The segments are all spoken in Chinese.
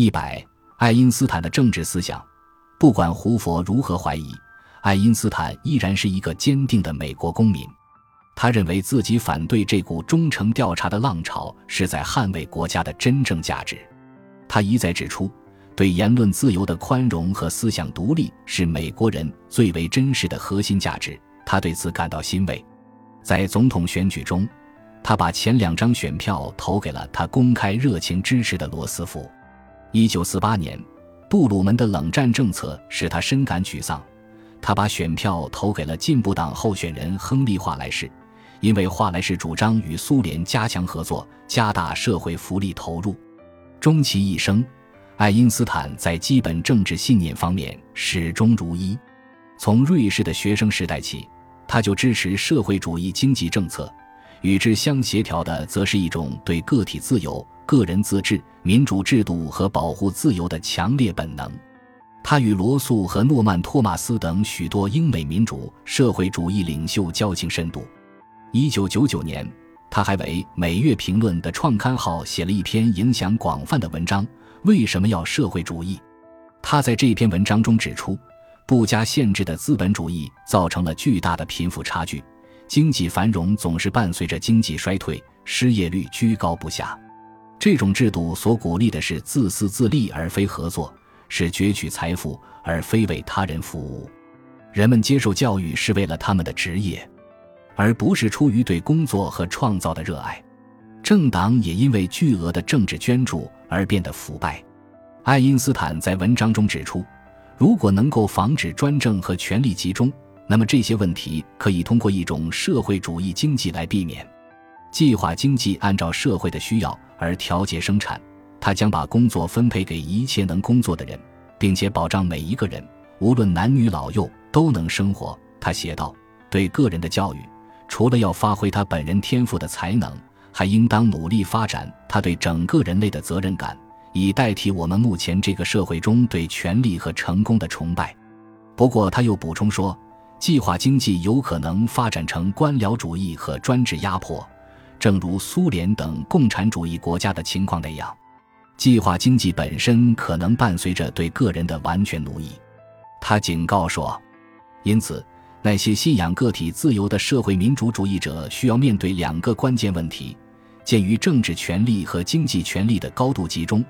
一百，爱因斯坦的政治思想，不管胡佛如何怀疑，爱因斯坦依然是一个坚定的美国公民。他认为自己反对这股忠诚调查的浪潮，是在捍卫国家的真正价值。他一再指出，对言论自由的宽容和思想独立是美国人最为真实的核心价值。他对此感到欣慰。在总统选举中，他把前两张选票投给了他公开热情支持的罗斯福。一九四八年，杜鲁门的冷战政策使他深感沮丧，他把选票投给了进步党候选人亨利·华莱士。因为华莱士主张与苏联加强合作，加大社会福利投入。终其一生，爱因斯坦在基本政治信念方面始终如一。从瑞士的学生时代起，他就支持社会主义经济政策，与之相协调的，则是一种对个体自由、个人自治、民主制度和保护自由的强烈本能。他与罗素和诺曼·托马斯等许多英美民主社会主义领袖交情深度。一九九九年，他还为《每月评论》的创刊号写了一篇影响广泛的文章。为什么要社会主义？他在这篇文章中指出，不加限制的资本主义造成了巨大的贫富差距，经济繁荣总是伴随着经济衰退，失业率居高不下。这种制度所鼓励的是自私自利而非合作，是攫取财富而非为他人服务。人们接受教育是为了他们的职业。而不是出于对工作和创造的热爱，政党也因为巨额的政治捐助而变得腐败。爱因斯坦在文章中指出，如果能够防止专政和权力集中，那么这些问题可以通过一种社会主义经济来避免。计划经济按照社会的需要而调节生产，他将把工作分配给一切能工作的人，并且保障每一个人，无论男女老幼都能生活。他写道：“对个人的教育。”除了要发挥他本人天赋的才能，还应当努力发展他对整个人类的责任感，以代替我们目前这个社会中对权力和成功的崇拜。不过，他又补充说，计划经济有可能发展成官僚主义和专制压迫，正如苏联等共产主义国家的情况那样。计划经济本身可能伴随着对个人的完全奴役。他警告说，因此。那些信仰个体自由的社会民主主义者需要面对两个关键问题：鉴于政治权力和经济权力的高度集中，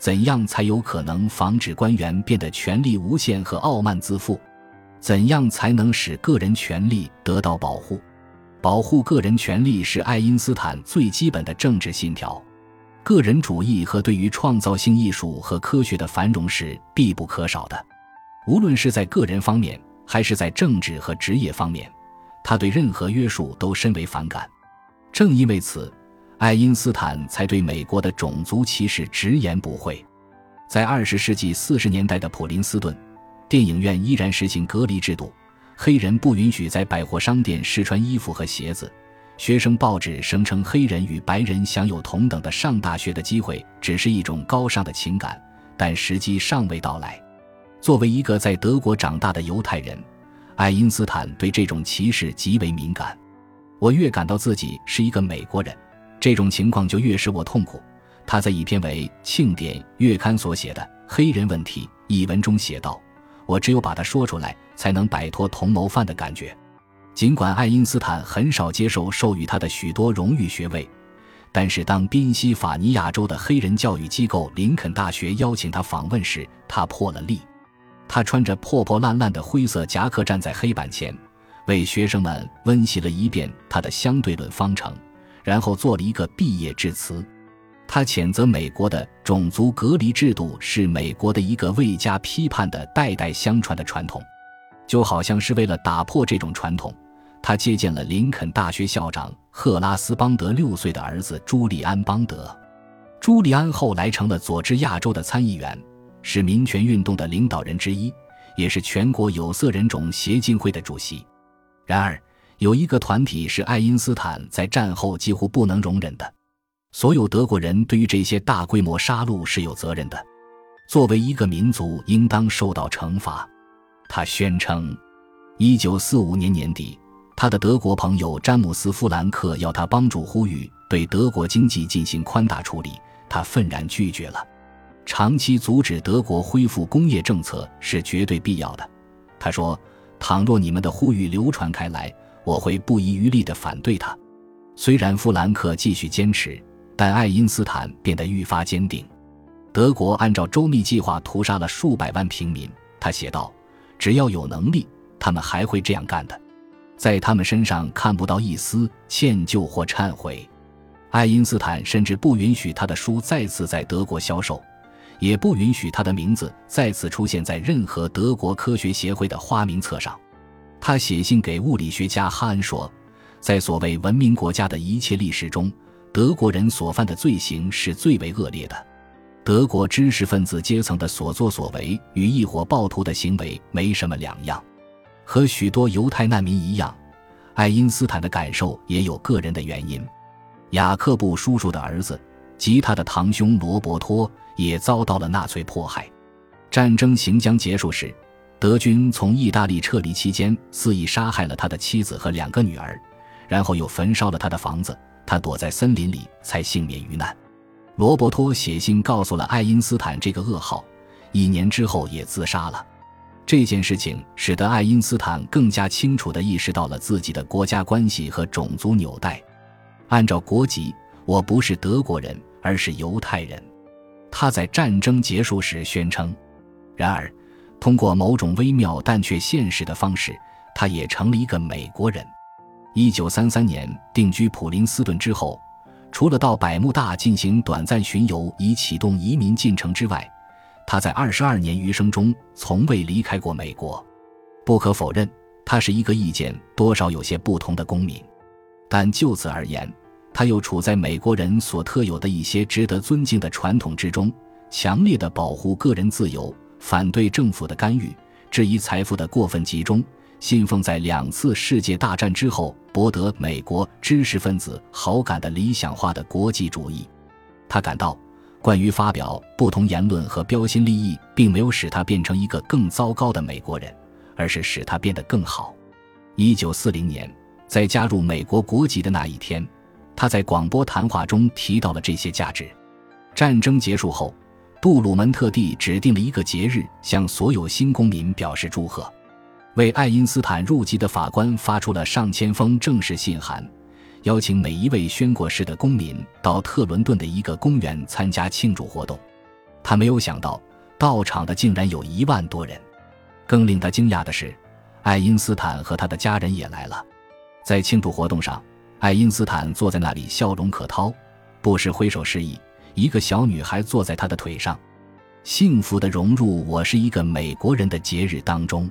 怎样才有可能防止官员变得权力无限和傲慢自负？怎样才能使个人权利得到保护？保护个人权利是爱因斯坦最基本的政治信条。个人主义和对于创造性艺术和科学的繁荣是必不可少的，无论是在个人方面。还是在政治和职业方面，他对任何约束都深为反感。正因为此，爱因斯坦才对美国的种族歧视直言不讳。在二十世纪四十年代的普林斯顿，电影院依然实行隔离制度，黑人不允许在百货商店试穿衣服和鞋子。学生报纸声称黑人与白人享有同等的上大学的机会只是一种高尚的情感，但时机尚未到来。作为一个在德国长大的犹太人，爱因斯坦对这种歧视极为敏感。我越感到自己是一个美国人，这种情况就越使我痛苦。他在一篇为《庆典》月刊所写的《黑人问题》一文中写道：“我只有把它说出来，才能摆脱同谋犯的感觉。”尽管爱因斯坦很少接受授予他的许多荣誉学位，但是当宾夕法尼亚州的黑人教育机构林肯大学邀请他访问时，他破了例。他穿着破破烂烂的灰色夹克站在黑板前，为学生们温习了一遍他的相对论方程，然后做了一个毕业致辞。他谴责美国的种族隔离制度是美国的一个未加批判的代代相传的传统，就好像是为了打破这种传统，他接见了林肯大学校长赫拉斯邦德六岁的儿子朱利安邦德。朱利安后来成了佐治亚州的参议员。是民权运动的领导人之一，也是全国有色人种协进会的主席。然而，有一个团体是爱因斯坦在战后几乎不能容忍的。所有德国人对于这些大规模杀戮是有责任的。作为一个民族，应当受到惩罚。他宣称，1945年年底，他的德国朋友詹姆斯·弗兰克要他帮助呼吁对德国经济进行宽大处理，他愤然拒绝了。长期阻止德国恢复工业政策是绝对必要的。他说：“倘若你们的呼吁流传开来，我会不遗余力地反对他。”虽然弗兰克继续坚持，但爱因斯坦变得愈发坚定。德国按照周密计划屠杀了数百万平民，他写道：“只要有能力，他们还会这样干的。在他们身上看不到一丝歉疚或忏悔。”爱因斯坦甚至不允许他的书再次在德国销售，也不允许他的名字再次出现在任何德国科学协会的花名册上。他写信给物理学家哈恩说。在所谓文明国家的一切历史中，德国人所犯的罪行是最为恶劣的。德国知识分子阶层的所作所为与一伙暴徒的行为没什么两样。和许多犹太难民一样，爱因斯坦的感受也有个人的原因。雅克布叔叔的儿子及他的堂兄罗伯托也遭到了纳粹迫害。战争行将结束时，德军从意大利撤离期间肆意杀害了他的妻子和两个女儿。然后又焚烧了他的房子，他躲在森林里才幸免于难。罗伯托写信告诉了爱因斯坦这个噩耗，一年之后也自杀了。这件事情使得爱因斯坦更加清楚地意识到了自己的国家关系和种族纽带。按照国籍，我不是德国人，而是犹太人。他在战争结束时宣称。然而，通过某种微妙但却现实的方式，他也成了一个美国人。一九三三年定居普林斯顿之后，除了到百慕大进行短暂巡游以启动移民进程之外，他在二十二年余生中从未离开过美国。不可否认，他是一个意见多少有些不同的公民，但就此而言，他又处在美国人所特有的一些值得尊敬的传统之中：强烈的保护个人自由，反对政府的干预，质疑财富的过分集中。信奉在两次世界大战之后博得美国知识分子好感的理想化的国际主义，他感到，关于发表不同言论和标新立异，并没有使他变成一个更糟糕的美国人，而是使他变得更好。一九四零年，在加入美国国籍的那一天，他在广播谈话中提到了这些价值。战争结束后，杜鲁门特地指定了一个节日，向所有新公民表示祝贺。为爱因斯坦入籍的法官发出了上千封正式信函，邀请每一位宣过誓的公民到特伦顿的一个公园参加庆祝活动。他没有想到，到场的竟然有一万多人。更令他惊讶的是，爱因斯坦和他的家人也来了。在庆祝活动上，爱因斯坦坐在那里，笑容可掏，不时挥手示意。一个小女孩坐在他的腿上，幸福的融入我是一个美国人的节日当中。